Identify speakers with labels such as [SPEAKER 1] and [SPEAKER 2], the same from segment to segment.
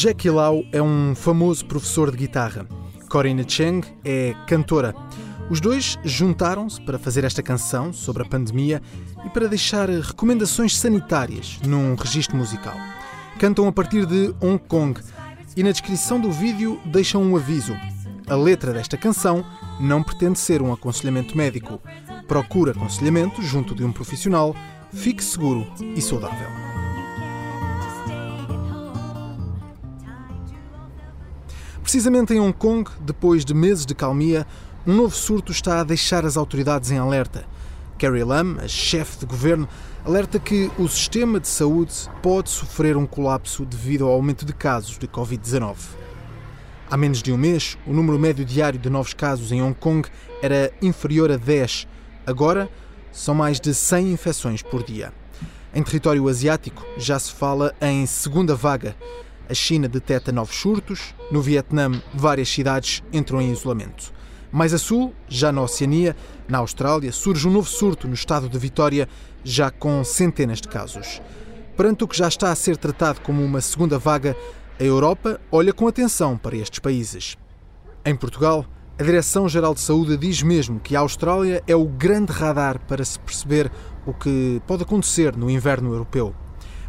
[SPEAKER 1] Jackie Lau é um famoso professor de guitarra. Corinne Cheng é cantora. Os dois juntaram-se para fazer esta canção sobre a pandemia e para deixar recomendações sanitárias num registro musical. Cantam a partir de Hong Kong e na descrição do vídeo deixam um aviso. A letra desta canção não pretende ser um aconselhamento médico. Procure aconselhamento junto de um profissional, fique seguro e saudável. Precisamente em Hong Kong, depois de meses de calmia, um novo surto está a deixar as autoridades em alerta. Carrie Lam, a chefe de governo, alerta que o sistema de saúde pode sofrer um colapso devido ao aumento de casos de Covid-19. Há menos de um mês, o número médio diário de novos casos em Hong Kong era inferior a 10. Agora, são mais de 100 infecções por dia. Em território asiático, já se fala em segunda vaga. A China deteta novos surtos, no Vietnã, várias cidades entram em isolamento. Mais a sul, já na Oceania, na Austrália, surge um novo surto no estado de Vitória, já com centenas de casos. Perante o que já está a ser tratado como uma segunda vaga, a Europa olha com atenção para estes países. Em Portugal, a Direção-Geral de Saúde diz mesmo que a Austrália é o grande radar para se perceber o que pode acontecer no inverno europeu.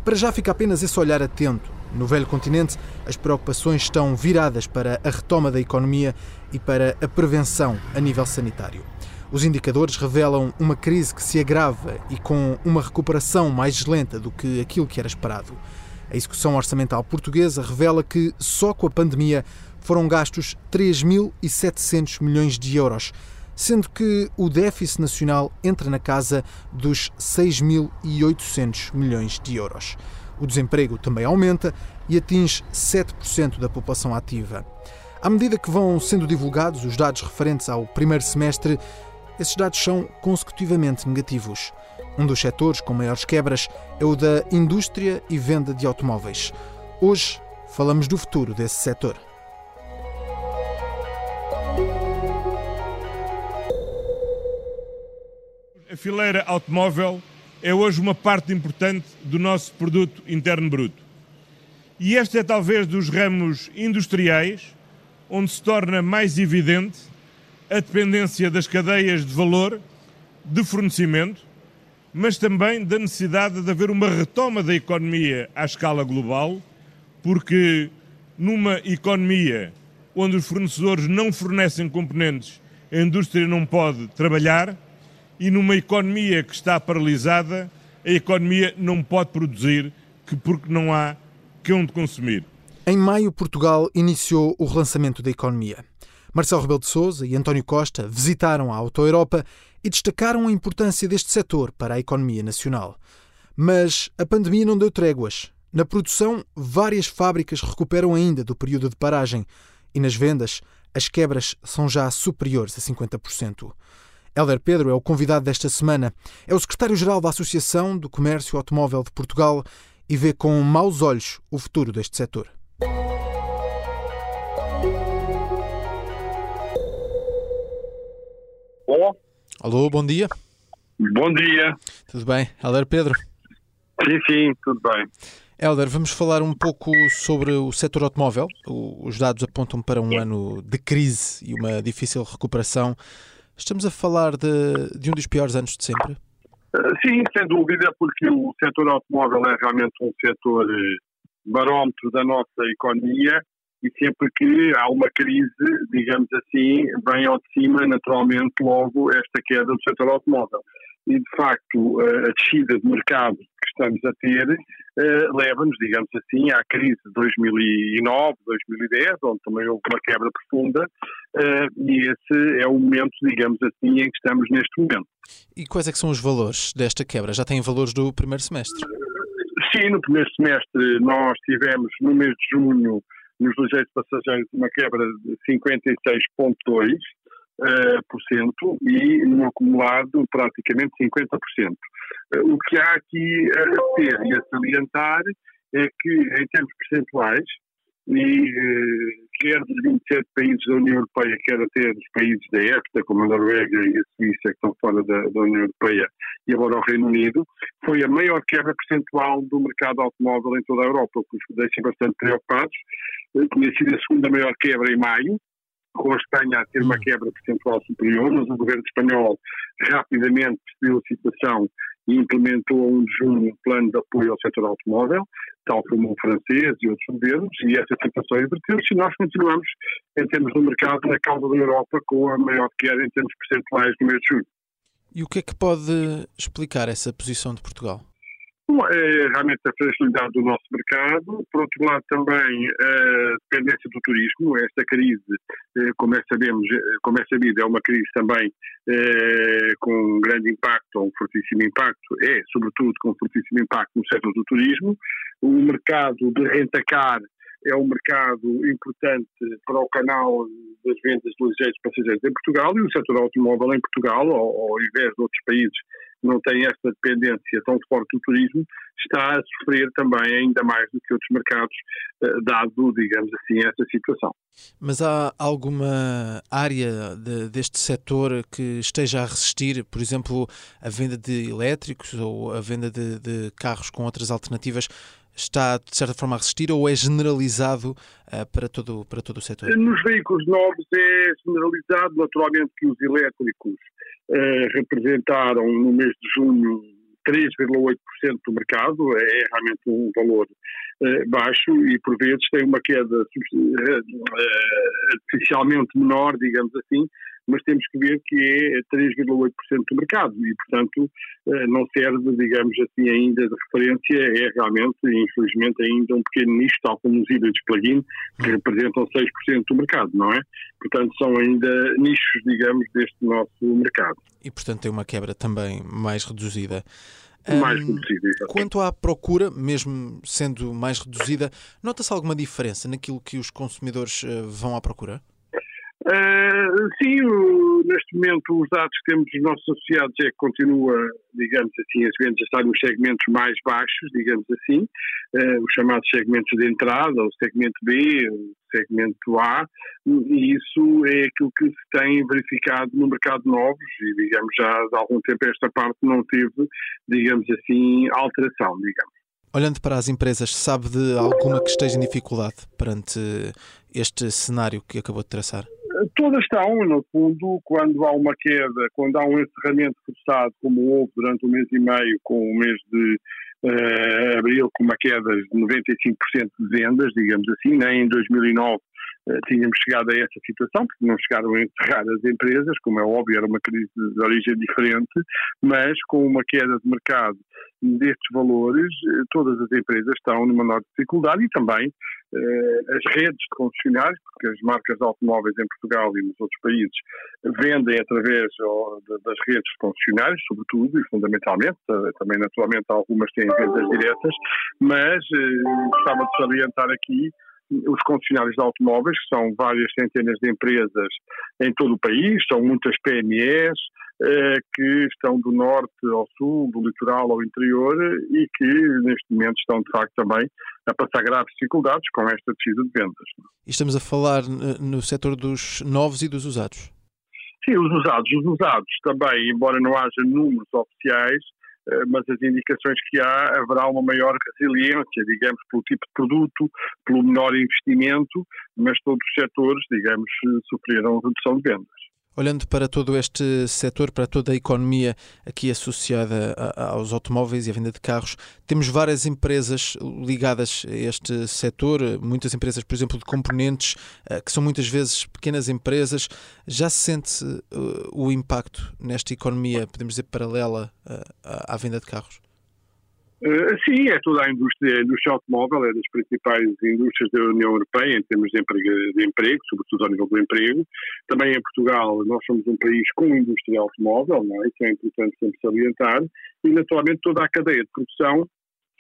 [SPEAKER 1] Para já fica apenas esse olhar atento no velho continente, as preocupações estão viradas para a retoma da economia e para a prevenção a nível sanitário. Os indicadores revelam uma crise que se agrava e com uma recuperação mais lenta do que aquilo que era esperado. A execução orçamental portuguesa revela que só com a pandemia foram gastos 3.700 milhões de euros, sendo que o déficit nacional entra na casa dos 6.800 milhões de euros. O desemprego também aumenta e atinge 7% da população ativa. À medida que vão sendo divulgados os dados referentes ao primeiro semestre, esses dados são consecutivamente negativos. Um dos setores com maiores quebras é o da indústria e venda de automóveis. Hoje falamos do futuro desse setor.
[SPEAKER 2] A fileira automóvel é hoje uma parte importante do nosso produto interno bruto. E este é talvez dos ramos industriais onde se torna mais evidente a dependência das cadeias de valor de fornecimento, mas também da necessidade de haver uma retoma da economia à escala global, porque numa economia onde os fornecedores não fornecem componentes, a indústria não pode trabalhar e numa economia que está paralisada, a economia não pode produzir porque não há que onde consumir.
[SPEAKER 1] Em maio, Portugal iniciou o relançamento da economia. Marcelo Rebelo de Sousa e António Costa visitaram a Auto Europa e destacaram a importância deste setor para a economia nacional. Mas a pandemia não deu tréguas. Na produção, várias fábricas recuperam ainda do período de paragem e nas vendas, as quebras são já superiores a 50%. Helder Pedro é o convidado desta semana. É o secretário-geral da Associação do Comércio Automóvel de Portugal e vê com maus olhos o futuro deste setor.
[SPEAKER 3] Alô?
[SPEAKER 1] Alô, bom dia.
[SPEAKER 3] Bom dia.
[SPEAKER 1] Tudo bem? Helder Pedro?
[SPEAKER 3] Sim, sim, tudo bem.
[SPEAKER 1] Helder, vamos falar um pouco sobre o setor automóvel. Os dados apontam para um ano de crise e uma difícil recuperação. Estamos a falar de, de um dos piores anos de sempre?
[SPEAKER 3] Uh, sim, sem dúvida, porque o setor automóvel é realmente um setor eh, barómetro da nossa economia e sempre que há uma crise, digamos assim, vem ao de cima naturalmente logo esta queda do setor automóvel. E de facto a descida de mercado estamos a ter uh, leva-nos, digamos assim, à crise de 2009, 2010, onde também houve uma quebra profunda, uh, e esse é o momento, digamos assim, em que estamos neste momento.
[SPEAKER 1] E quais é que são os valores desta quebra? Já têm valores do primeiro semestre?
[SPEAKER 3] Sim, no primeiro semestre nós tivemos, no mês de junho, nos ligeiros passageiros, uma quebra de 56,2%, uh, por cento, e no acumulado praticamente 50%. Uh, o que há aqui a ter e a salientar é que, em termos percentuais, e eh, quer dos 27 países da União Europeia, quer até dos países da EFTA, como a Noruega e a Suíça, que estão fora da, da, União Europeia, e agora o Reino Unido, foi a maior quebra percentual do mercado automóvel em toda a Europa, o que nos deixa bastante preocupados. Tinha sido a segunda maior quebra em maio, com a Espanha a ter uma hum. quebra percentual superior, mas o governo espanhol rapidamente percebeu a situação e implementou um de junho um plano de apoio ao setor automóvel, tal como o francês e outros governos, e essa situação inverteu-se e nós continuamos, em termos do mercado, na causa da Europa com a maior queda em termos percentuais no mês de junho.
[SPEAKER 1] E o que é que pode explicar essa posição de Portugal?
[SPEAKER 3] É realmente a fragilidade do nosso mercado, por outro lado também a dependência do turismo, esta crise, eh, como é, sabemos, eh, como é sabido, é uma crise também eh, com um grande impacto, um fortíssimo impacto, é sobretudo com um fortíssimo impacto no setor do turismo, o mercado de rentacar é um mercado importante para o canal das vendas de ligeiros passageiros em Portugal e o setor automóvel em Portugal, ao, ao invés de outros países não tem esta dependência tão forte do turismo, está a sofrer também ainda mais do que outros mercados, eh, dado, digamos assim, esta situação.
[SPEAKER 1] Mas há alguma área de, deste setor que esteja a resistir, por exemplo, a venda de elétricos ou a venda de, de carros com outras alternativas? Está, de certa forma, a resistir ou é generalizado uh, para, todo, para todo o setor?
[SPEAKER 3] Nos veículos novos é generalizado, naturalmente, que os elétricos representaram no mês de junho 3,8% do mercado, é realmente um valor uh, baixo e por vezes tem uma queda uh, artificialmente menor, digamos assim, mas temos que ver que é 3,8% do mercado e, portanto, não serve, digamos assim, ainda de referência, é realmente, infelizmente, ainda um pequeno nicho, tal como os híbridos plug-in, que representam 6% do mercado, não é? Portanto, são ainda nichos, digamos, deste nosso mercado.
[SPEAKER 1] E, portanto, tem uma quebra também mais reduzida.
[SPEAKER 3] Mais um, reduzida.
[SPEAKER 1] Quanto à procura, mesmo sendo mais reduzida, nota-se alguma diferença naquilo que os consumidores uh, vão à procura?
[SPEAKER 3] Uh, sim, o, neste momento os dados que temos dos nossos associados é que continua, digamos assim, as vendas a estar nos segmentos mais baixos, digamos assim, uh, os chamados segmentos de entrada, o segmento B, o segmento A, e isso é aquilo que se tem verificado no mercado de novos e, digamos, já há algum tempo esta parte não teve, digamos assim, alteração, digamos.
[SPEAKER 1] Olhando para as empresas, sabe de alguma que esteja em dificuldade perante este cenário que acabou de traçar?
[SPEAKER 3] Todas estão, no fundo, quando há uma queda, quando há um encerramento forçado, como houve durante um mês e meio, com o mês de uh, abril, com uma queda de 95% de vendas, digamos assim, nem em 2009 uh, tínhamos chegado a essa situação, porque não chegaram a encerrar as empresas, como é óbvio, era uma crise de origem diferente, mas com uma queda de mercado destes valores, eh, todas as empresas estão numa maior dificuldade e também eh, as redes de concessionários, porque as marcas de automóveis em Portugal e nos outros países vendem através das redes de concessionários, sobretudo e fundamentalmente, eh, também naturalmente algumas têm vendas diretas, mas gostava de salientar aqui os concessionários de automóveis, que são várias centenas de empresas em todo o país, são muitas PMEs, eh, que estão do norte ao sul, do litoral ao interior e que neste momento estão de facto também a passar graves dificuldades com esta descida de vendas.
[SPEAKER 1] E estamos a falar no setor dos novos e dos usados?
[SPEAKER 3] Sim, os usados. Os usados também, embora não haja números oficiais, eh, mas as indicações que há, haverá uma maior resiliência, digamos, pelo tipo de produto, pelo menor investimento, mas todos os setores, digamos, sofreram redução de vendas.
[SPEAKER 1] Olhando para todo este setor, para toda a economia aqui associada aos automóveis e à venda de carros, temos várias empresas ligadas a este setor, muitas empresas, por exemplo, de componentes, eh, que são muitas vezes pequenas empresas. Já se sente eh, o impacto nesta economia, podemos dizer, paralela eh, à venda de carros?
[SPEAKER 3] Uh, sim, é toda a indústria, a indústria automóvel é das principais indústrias da União Europeia em termos de emprego, de emprego, sobretudo ao nível do emprego. Também em Portugal nós somos um país com indústria automóvel, não é? é importante sempre salientar, e naturalmente toda a cadeia de produção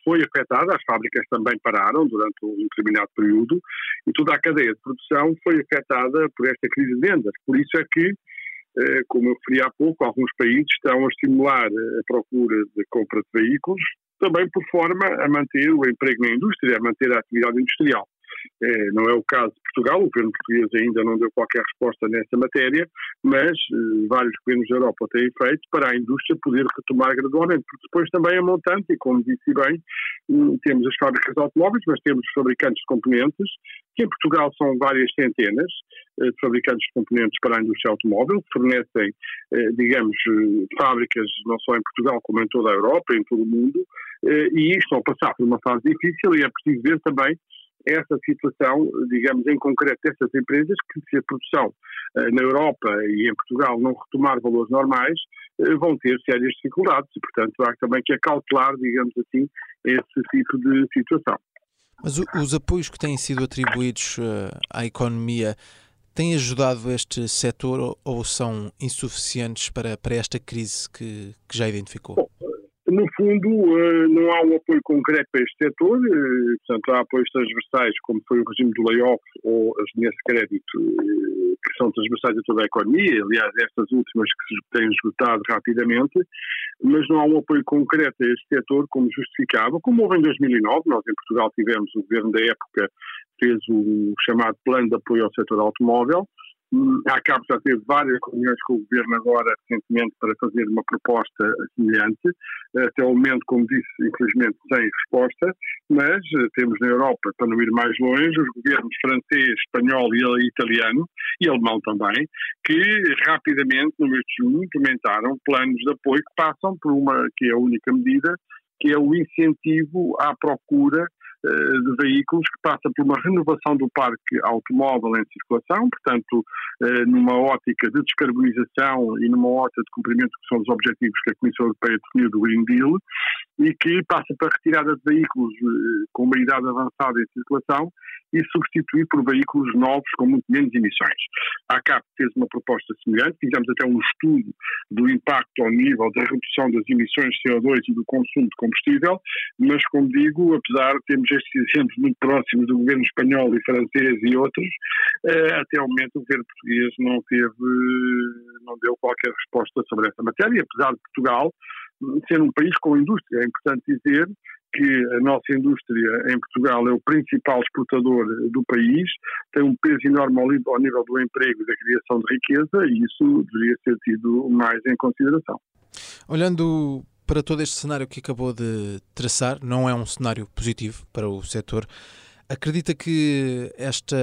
[SPEAKER 3] foi afetada, as fábricas também pararam durante um determinado período, e toda a cadeia de produção foi afetada por esta crise de vendas. Por isso é que eh, como eu referi há pouco, alguns países estão a estimular a procura de compra de veículos, também por forma a manter o emprego na indústria, a manter a atividade industrial. É, não é o caso de Portugal, o governo português ainda não deu qualquer resposta nessa matéria, mas eh, vários governos da Europa têm feito para a indústria poder retomar gradualmente, porque depois também é montante, e como disse bem, hum, temos as fábricas de automóveis, mas temos os fabricantes de componentes, que em Portugal são várias centenas eh, de fabricantes de componentes para a indústria automóvel, que fornecem, eh, digamos, eh, fábricas não só em Portugal como em toda a Europa, em todo o mundo, eh, e estão a passar por uma fase difícil e é preciso ver também essa situação, digamos, em concreto dessas empresas, que se a produção eh, na Europa e em Portugal não retomar valores normais, eh, vão ter sérias dificuldades e, portanto, há também que acautelar, digamos assim, esse tipo de situação.
[SPEAKER 1] Mas os apoios que têm sido atribuídos eh, à economia têm ajudado este setor ou são insuficientes para, para esta crise que, que já identificou?
[SPEAKER 3] Bom, no fundo, eh, não há um apoio concreto para este setor, eh, portanto, há apoios transversais, como foi o regime do layoff ou as linhas de crédito, eh, que são transversais a toda a economia, aliás, estas últimas que se têm esgotado rapidamente, mas não há um apoio concreto a este setor como justificava, como houve em 2009, nós em Portugal tivemos, o governo da época fez o chamado Plano de Apoio ao Setor Automóvel, a CAP já teve várias reuniões com o Governo agora, recentemente, para fazer uma proposta semelhante. Até o momento, como disse, infelizmente sem resposta, mas eh, temos na Europa, para não ir mais longe, os governos francês, espanhol e italiano, e alemão também, que rapidamente, no mês de junho, implementaram planos de apoio que passam por uma, que é a única medida, que é o incentivo à procura de veículos que passa por uma renovação do parque automóvel em circulação, portanto, eh, numa ótica de descarbonização e numa ótica de cumprimento que são os objetivos que a Comissão Europeia definiu do Green Deal, e que passa para a retirada de veículos eh, com uma idade avançada em circulação e substituir por veículos novos com muito menos emissões. A CAP fez uma proposta semelhante, fizemos até um estudo do impacto ao nível da redução das emissões de CO2 e do consumo de combustível, mas, como digo, apesar de termos estes exemplos muito próximos do governo espanhol e francês e outros, eh, até ao momento o governo português não teve, não deu qualquer resposta sobre essa matéria, apesar de Portugal ser um país com indústria. É importante dizer que a nossa indústria em Portugal é o principal exportador do país, tem um peso enorme ao nível do emprego e da criação de riqueza e isso deveria ser tido mais em consideração.
[SPEAKER 1] Olhando para todo este cenário que acabou de traçar, não é um cenário positivo para o setor. Acredita que esta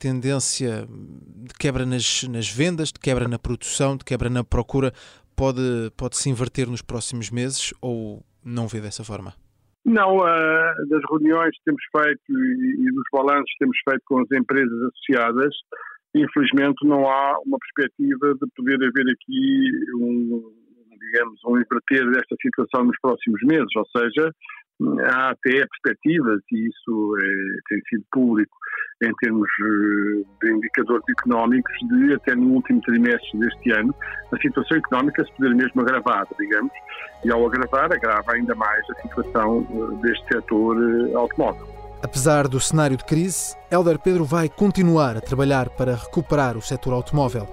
[SPEAKER 1] tendência de quebra nas, nas vendas, de quebra na produção, de quebra na procura, pode, pode se inverter nos próximos meses ou não vê dessa forma?
[SPEAKER 3] Não, uh, das reuniões que temos feito e, e dos balanços que temos feito com as empresas associadas, infelizmente não há uma perspectiva de poder haver aqui um, digamos, um inverter desta situação nos próximos meses, ou seja, há até perspectivas, e isso é, tem sido público em termos eh, de indicadores económicos, de até no último trimestre deste ano, a situação económica se poder mesmo agravar, digamos, e ao agravar, agrava ainda mais a situação eh, deste setor automóvel.
[SPEAKER 1] Apesar do cenário de crise, Helder Pedro vai continuar a trabalhar para recuperar o setor automóvel.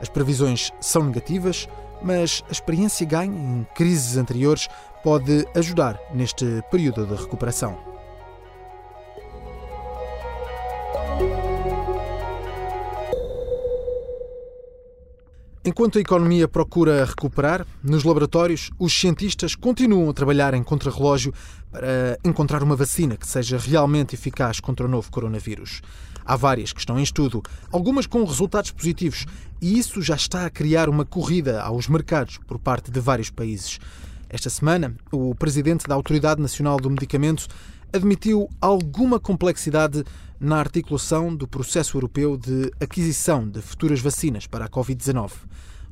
[SPEAKER 1] As previsões são negativas, mas a experiência ganha em crises anteriores pode ajudar neste período de recuperação. Enquanto a economia procura recuperar, nos laboratórios, os cientistas continuam a trabalhar em contrarrelógio para encontrar uma vacina que seja realmente eficaz contra o novo coronavírus. Há várias que estão em estudo, algumas com resultados positivos, e isso já está a criar uma corrida aos mercados por parte de vários países. Esta semana, o presidente da Autoridade Nacional do Medicamento admitiu alguma complexidade na articulação do processo europeu de aquisição de futuras vacinas para a Covid-19.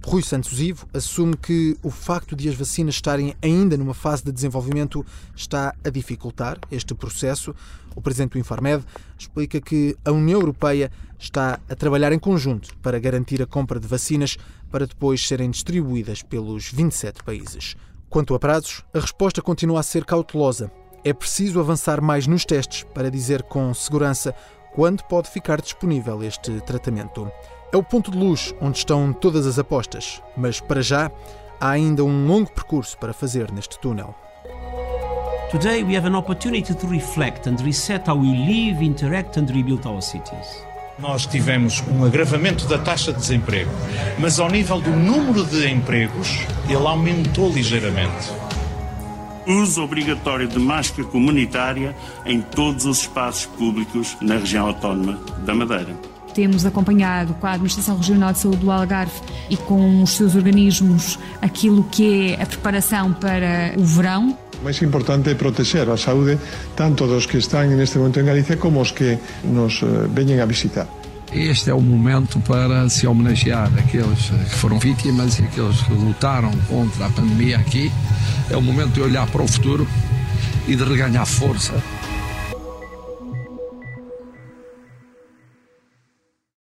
[SPEAKER 1] Rui Santos Ivo assume que o facto de as vacinas estarem ainda numa fase de desenvolvimento está a dificultar este processo. O presidente do Infarmed explica que a União Europeia está a trabalhar em conjunto para garantir a compra de vacinas para depois serem distribuídas pelos 27 países. Quanto a prazos, a resposta continua a ser cautelosa. É preciso avançar mais nos testes para dizer com segurança quando pode ficar disponível este tratamento. É o ponto de luz onde estão todas as apostas, mas para já há ainda um longo percurso para fazer neste túnel.
[SPEAKER 4] Today we have an opportunity to reflect and reset how we live, interact and rebuild our cities.
[SPEAKER 5] Nós tivemos um agravamento da taxa de desemprego, mas ao nível do número de empregos, ele aumentou ligeiramente.
[SPEAKER 6] Uso obrigatório de máscara comunitária em todos os espaços públicos na região autónoma da Madeira.
[SPEAKER 7] Temos acompanhado com a Administração Regional de Saúde do Algarve e com os seus organismos aquilo que é a preparação para o verão.
[SPEAKER 8] O máis importante é proteger a saúde tanto dos que están neste momento en Galicia como os que nos veñen a visitar.
[SPEAKER 9] Este é o momento para se homenagear aqueles que foram vítimas e aqueles que lutaram contra a pandemia aqui. É o momento de olhar para o futuro e de reganhar força